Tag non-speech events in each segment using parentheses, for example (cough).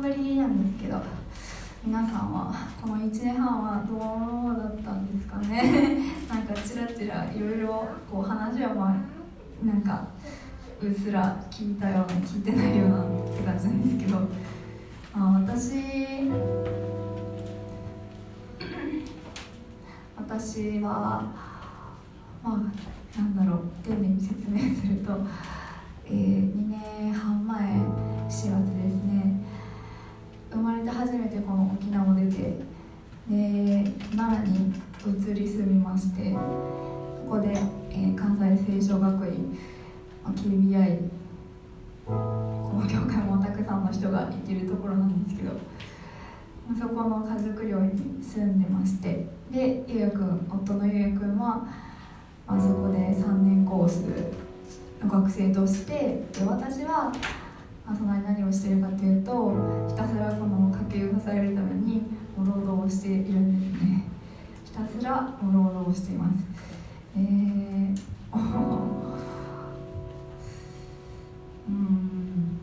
ぶりなんですけど皆さんはこの1年半はどうだったんですかね？(laughs) なんかちらちらいろいろこう話はまあなんかうっすら聞いたような聞いてないようなって感じなんですけど、まあ私私はまあなんだろう丁寧に説明すると、えー、2年半前4月ですね。生まれて初めてこの沖縄を出てで奈良に移り住みましてここで、えー、関西清少学院 KBI この業界もたくさんの人が行ってるところなんですけどそこの家族寮に住んでましてでゆうやくん夫のゆうやくんはあそこで3年コースの学生としてで私はあその何をしてるかというとひたすらこの家計を支えるために労働をしているんですね。ひたすら労働をしています。えー (laughs) うん。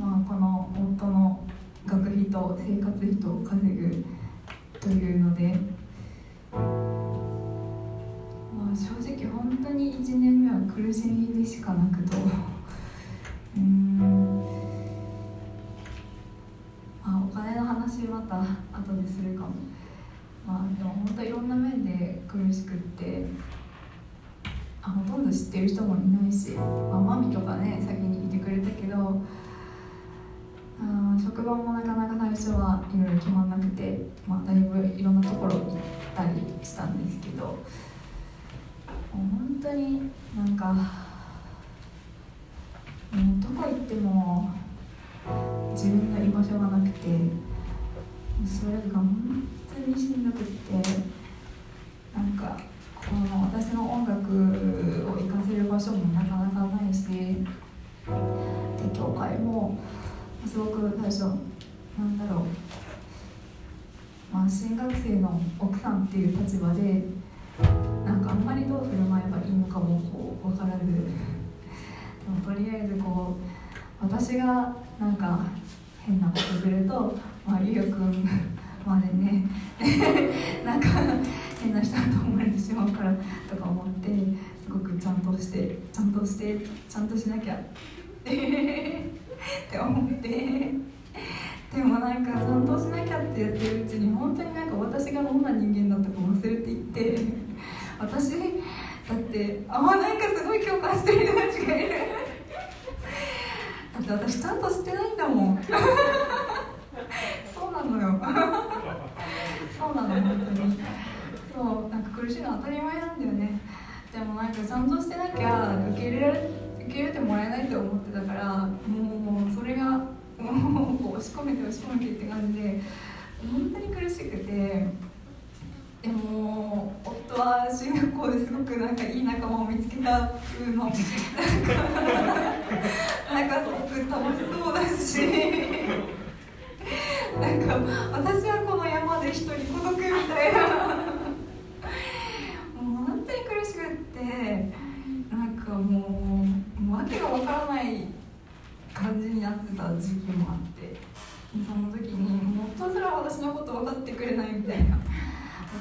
まあこの夫の学費と生活費と稼ぐというのでまあ正直本当に1年目は苦しみでしかなくとうん。まあお金の話また後でするかも。まあでも本当いろんな面で苦しくって。あほとんど知ってる人もいないし、まあ、マミとかね先にいてくれたけど。あ職場もなかなか最初はいろいろ決まんなくて、まあ、だいぶいろんなところ行ったりしたんですけど。本当になんかもうどこ行っても自分の居場所がなくてそれが本当にしんどくってなんかこの私の音楽を活かせる場所もなかなかないしで教会もすごく最初なんだろう、まあ、新学生の奥さんっていう立場でなんかあんまりどう振る舞えばいいのかもこう分からずとりあえずこう私がなんか変なことすると、まあ、ゆうくんまでね (laughs) なんか変な人だと思われてしまうからとか思ってすごくちゃんとしてちゃんとしてちゃんとしなきゃって思って。でもなんかちゃんとしなきゃってやってるうちに本当になんか私がどんな人間だったか忘れていって私だってあもうなんかすごい共感してる人たちがいる。だって私ちゃんとしてないんだもん。(laughs) そうなのよ。そうなの本当に。そうなんか苦しいの当たり前なんだよね。でもなんかちゃんとしてなきゃ受け入れ受け入れてもらえないと思ってたからもうそれがもう押し込めて押し込めてって感じで本当に苦しくて。でも夫は進学校ですごくなんかいい仲間を見つけた風の。なんかなんかすごく楽しそうだし。(laughs) なんか私はこの山で一人孤独みたいな。もう本当に苦しくってなんかもうもう訳がわからない感じになってた時期もあって。その時にもう夫すら私のこと分かってくれないみたいな。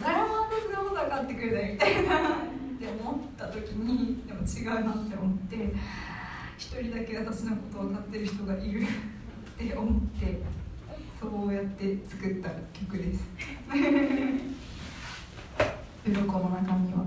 誰も私のこと分かってくれないみたいなって思った時にでも違うなって思って1人だけ私のこと分かってる人がいるって思ってそうやって作った曲です。(laughs) 鱗の中身は。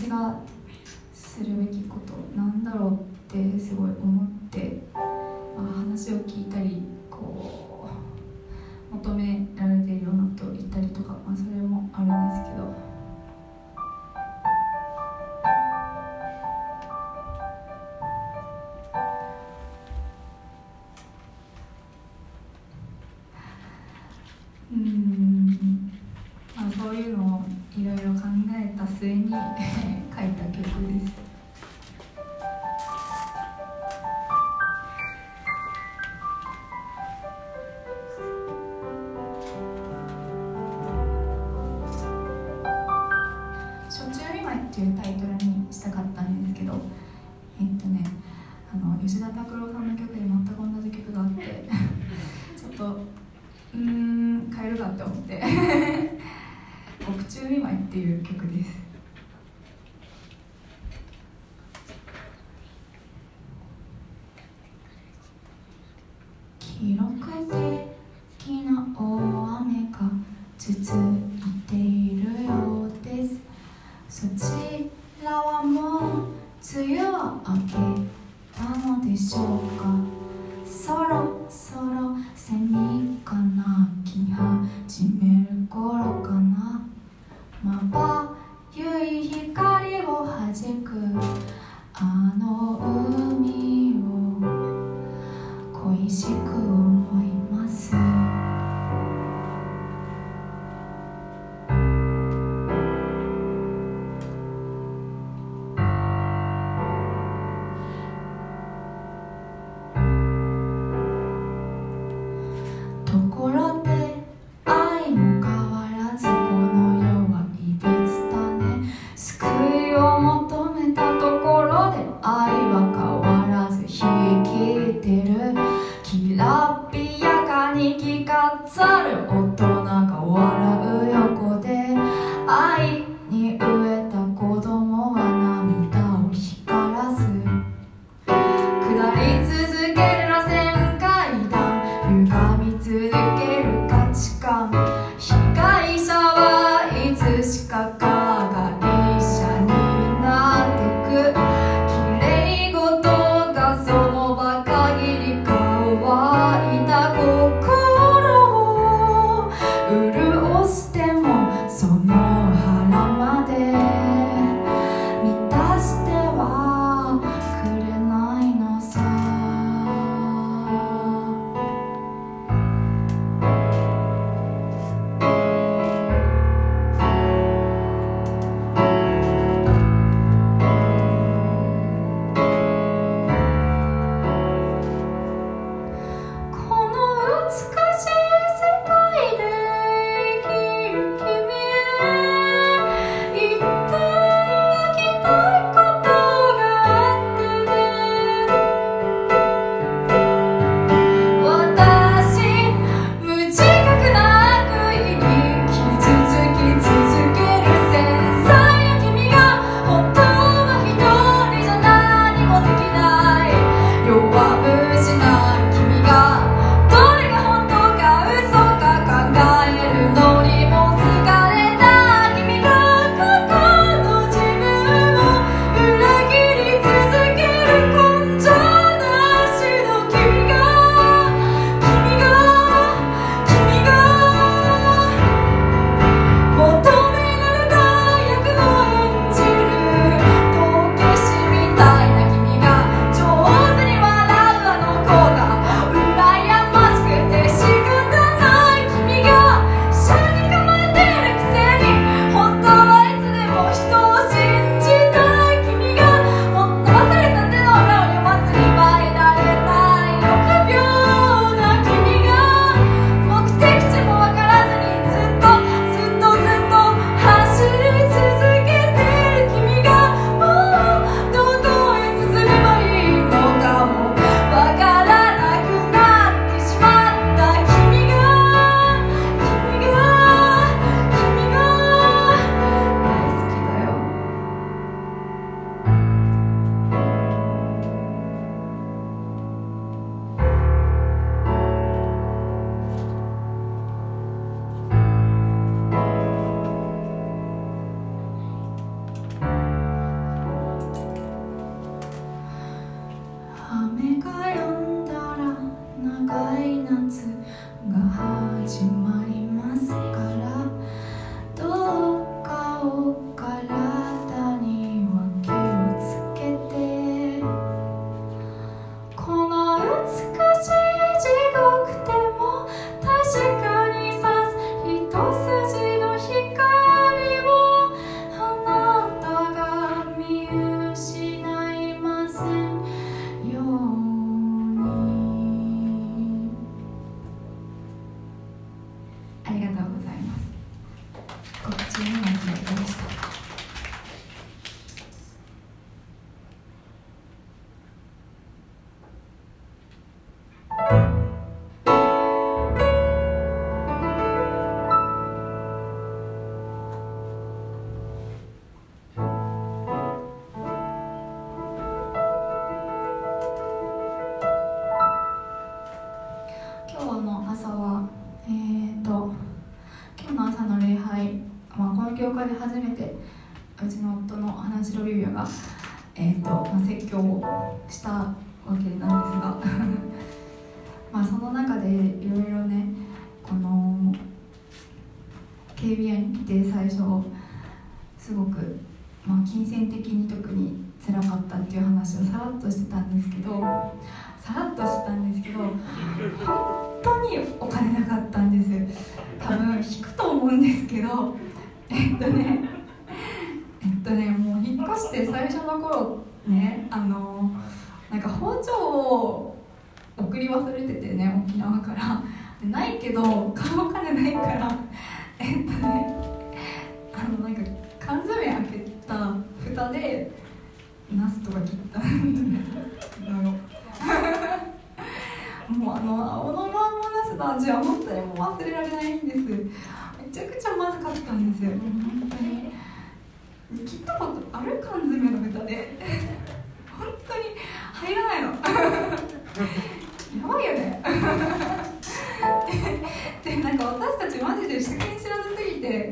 私がするべきことなんだろうってすごい思って。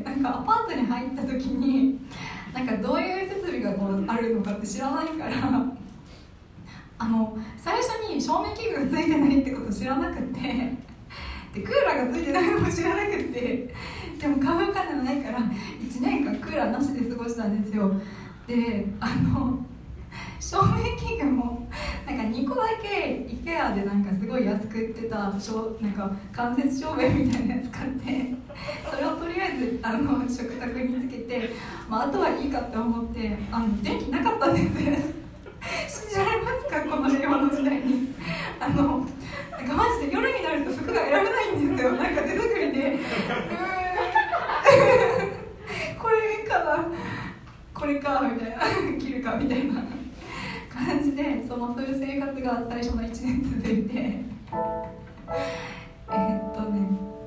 なんかアパートに入った時になんかどういう設備がこうあるのかって知らないからあの最初に照明器具がついてないってこと知らなくてでクーラーがついてないのも知らなくてでも買うお金ないから1年間クーラーなしで過ごしたんですよ。であの照明器具もなんか2個だけ IKEA でなんかすごい安く売ってたなんか間接照明みたいなやつ買って (laughs) それをとりあえずあの食卓につけて、まあ、あとはいいかって思ってあの電気なかったんです。(laughs) 信じられますかこの令和の時代に。(laughs) あのなんかマジで夜になると服が選べないんですよ。なんか手作りで。これかな。これかみたいな。着るかみたいな。感じでそのそういう生活が最初の1年続いて。えっとね。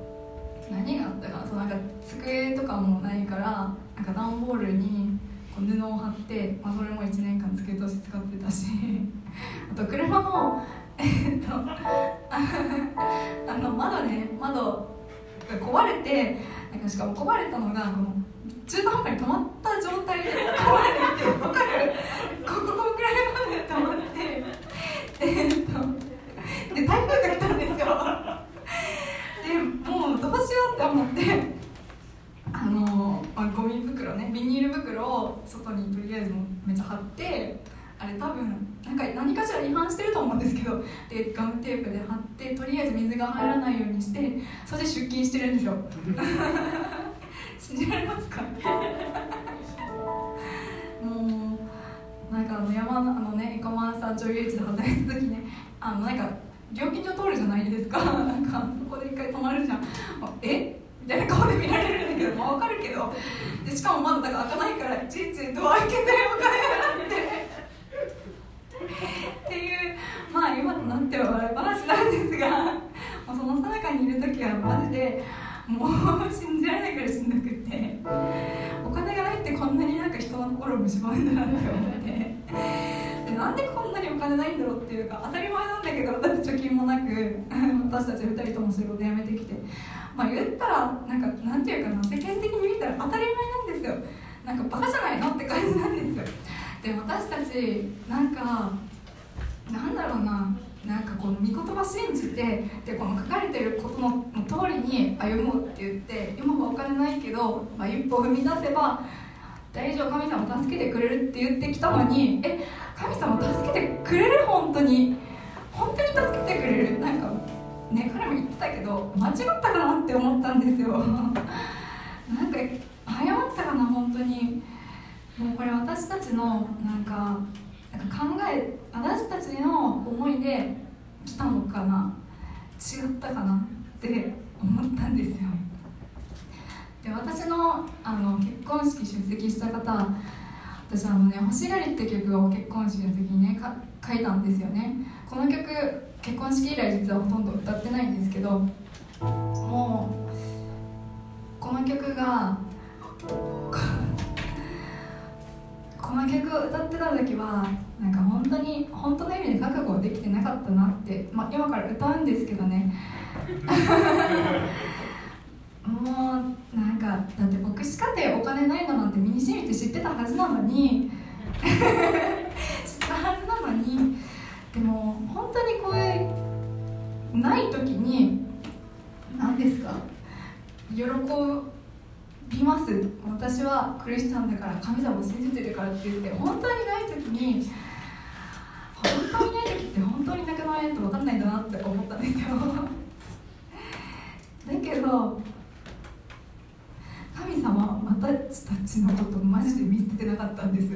何があったかそうなんか机とかもないからなんか段ボールにこう布を貼って、まあ、それも1年間付け通し使ってたし (laughs) あと車の (laughs) えっと (laughs) あの窓ね窓が壊れてなんかしかも壊れたのがこの中途半端に止まった状態で壊れて分かる？こここくらいまで止まってえっとで台風が来たんですよ。でもうどうしようって思ってあの、まあ、ゴミ袋ねビニール袋を外にとりあえずめっちゃ貼ってあれ多分なんか何かしら違反してると思うんですけどでガムテープで貼ってとりあえず水が入らないようにしてそれで出勤してるんですよ。(laughs) 信じられますか？(laughs) もうなんかあの山のあのね生駒山頂遊園地で働いた時ねあのなんか料金所通るじゃないですか。(laughs) なんかそこで一回止まるじゃん。え？みたいな顔で見られるんだけど、まあ、分かるけど。でしかもまだだから開かないからいちいちドア開けてお金払って。っていうまあ今となっては笑い話なんですがもうそのさなかにいる時はマジでもう信じられないからしんどくって。お金がないってこんなになんか人の心を蝕むんだなって思って。でなんでこんなにお金ないんだろうっていうか当たり前なんだけどだって貯金もなく (laughs) 私たち2人とも仕事辞めてきて。まあ言ったらなんかなんていうかな世間的に見たら当たり前なんですよ。なんかバカじゃないのって感じなんですよ。で私たちなんかなんだろうななんかこの御言葉信じてでこの書かれてることの通りに歩もうって言って今はお金ないけど、まあ、一歩踏み出せば大丈夫神様助けてくれるって言ってきたのにえ神様助けてくれる本当に？本当に助けてくれる？なんかね彼も言ってたけど間違ったかなって思ったんですよ。(laughs) なんか誤ったかな本当に？もうこれ私たちのなんかなんか考え私たちの思いで来たのかな？違ったかなって思ったんですよ。で私のあの結婚式出席した方私あのね「欲しがり」って曲を結婚式の時にね書いたんですよね。この曲結婚式以来実はほとんど歌ってないんですけどもうこの曲が (laughs) この曲を歌ってた時はなんか本当に本当の意味で覚悟できてなかったなって、まあ、今から歌うんですけどね。(laughs) もうなんかだって牧師かてお金ないのなんて身にしみて知ってたはずなのに。知ったはずなのに。でも本当にこういうない時に何ですか？喜びます。私はクリスチャンだから神様を信じてるからって言って本当にない時に本当にない時って本当になくない？と分かんないんだなって思ったんですよ。だけど神様私たちのことマジで見捨ててなかったんです。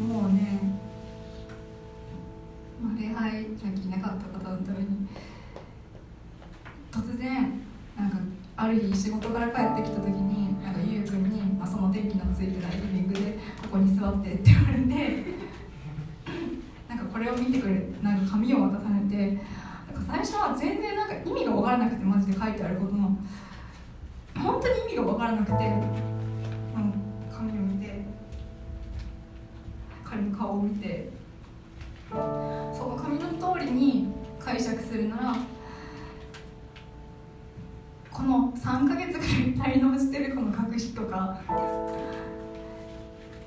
もうね、まあ、礼拝さっきいなかった方のために突然なんかある日仕事から帰ってきた時になんかゆうくんに、まあ、その電気のついてないリビングでここに座ってって言われてなんかこれを見てくれなんか紙を渡されて最初は全然なんか意味が分からなくてマジで書いてあることの本当に意味が分からなくて、うん、紙を見て彼の顔を見てその紙の通りに解釈するならこの3ヶ月ぐらい滞納してるこの学費とか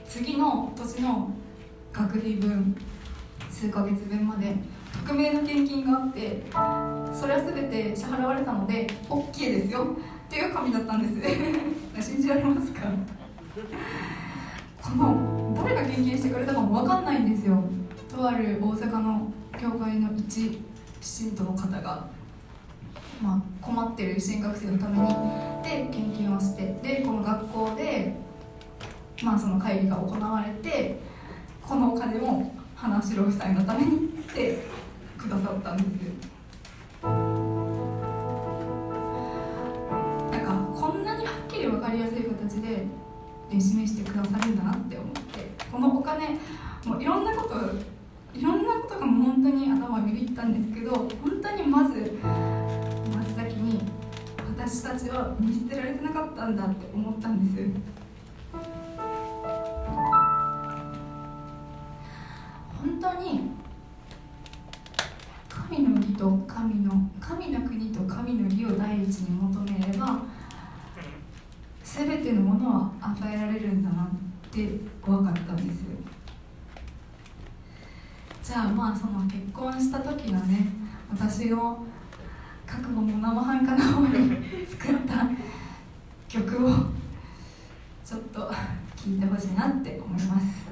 次の年の学費分数ヶ月分まで匿名の献金があってそれは全て支払われたので OK ですよ。っていう紙だったんです。(laughs) 信じられますか？この誰が献金してくれたかも分かんないんですよ。とある大阪の教会の一信徒の方がまあ、困ってる新学生のためにで献金をしてでこの学校で、まあ、その会議が行われてこのお金を花城夫妻のためにってくださったんですなんかこんなにはっきり分かりやすい形で示してくださるんだなって思ってこのお金もういろんなこといろんなことがもう本当に頭をビビったんですけど本当にまず真っ先に私たちは見捨てられてなかったんだって思ったんです神の神の国と神の義を第一に求めれば全てのものは与えられるんだなって分かったんですよじゃあまあその結婚した時のね私の覚悟も生半可な方に作った曲をちょっと聴いてほしいなって思います。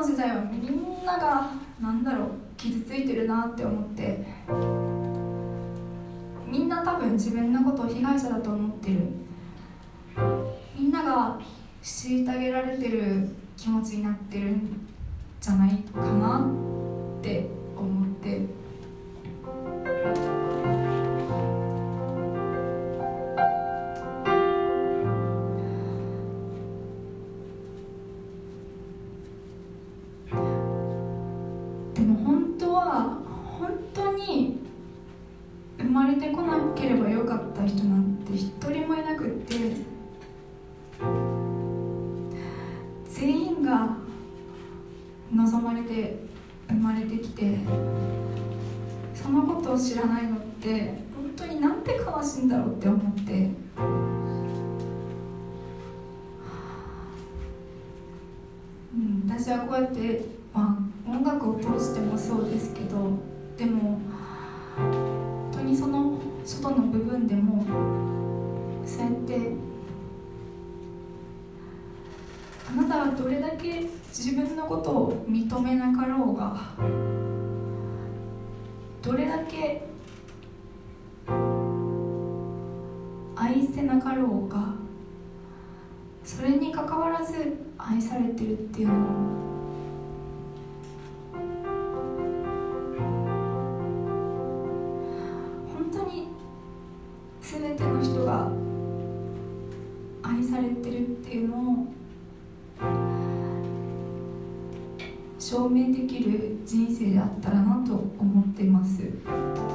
の時代はみんなが何だろう傷ついてるなって思ってみんな多分自分のことを被害者だと思ってるみんなが虐げられてる気持ちになってるんじゃないかなって思って。えて、まあ、音楽を通してもそうですけどでも本当にその外の部分でもそうやってあなたはどれだけ自分のことを認めなかろうがどれだけ愛せなかろうがそれにかかわらず愛されてるっていうのを明できる人生であったらなと思ってます。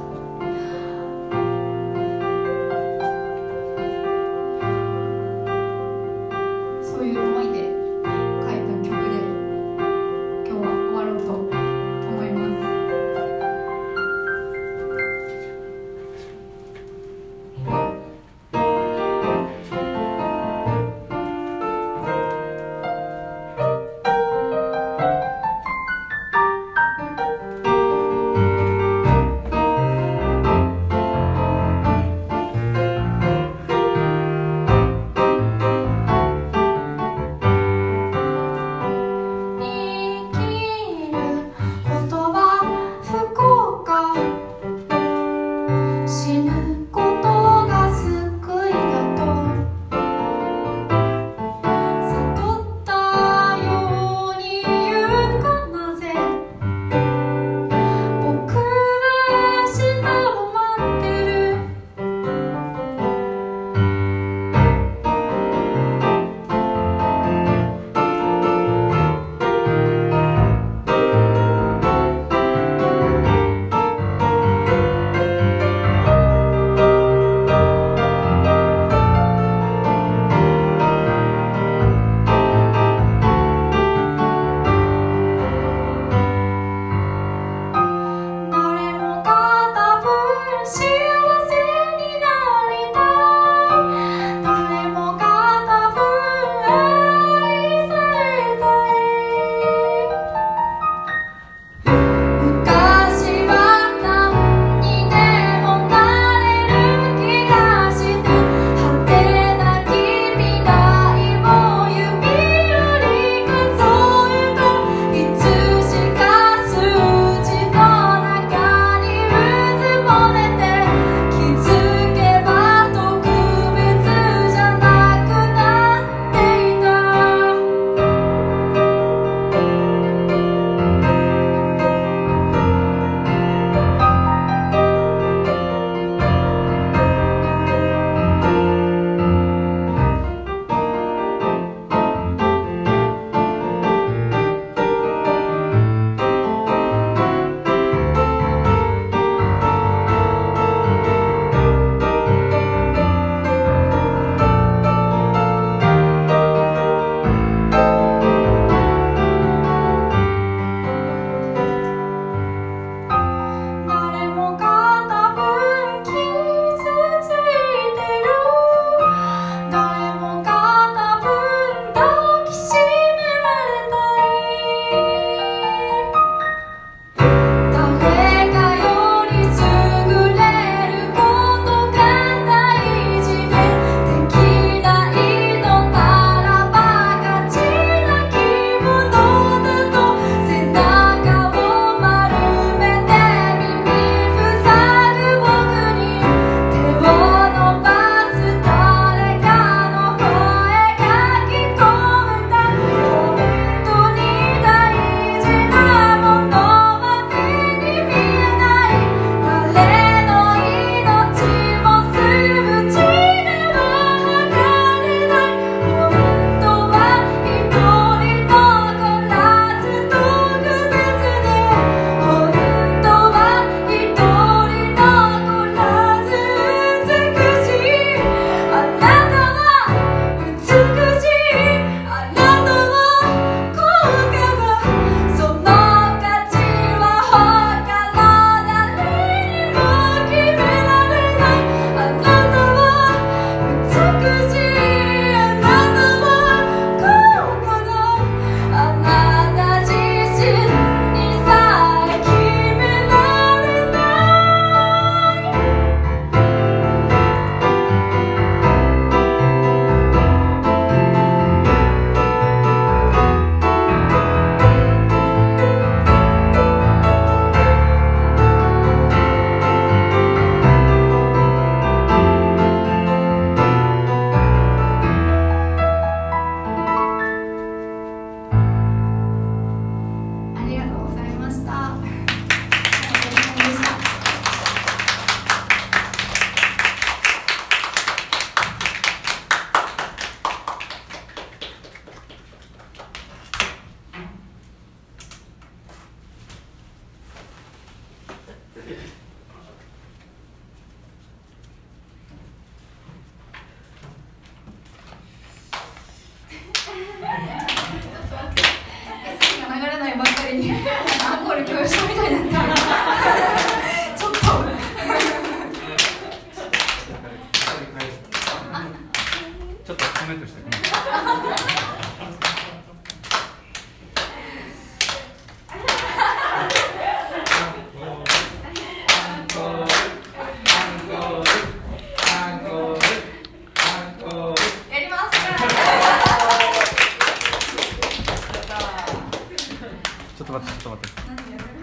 ちょっと待ってちょっと待って。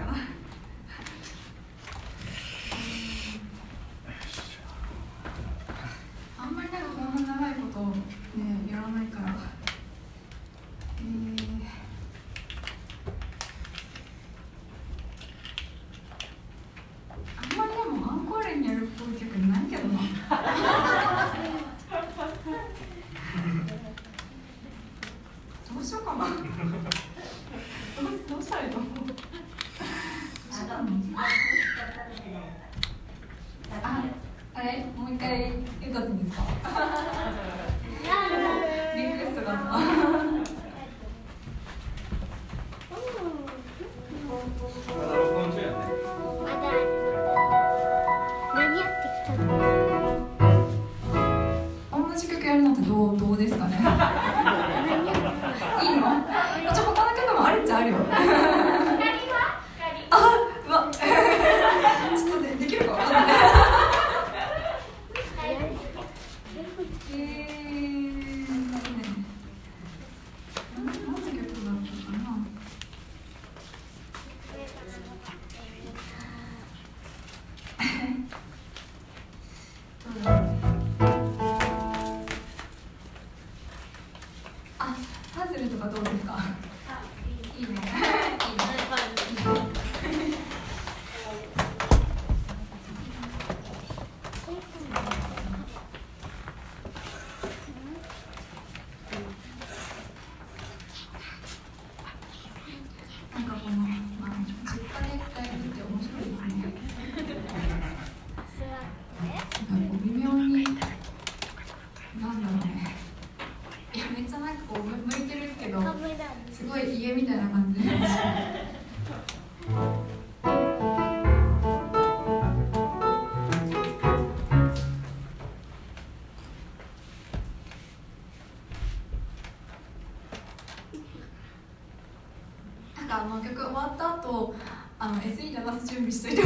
babysit.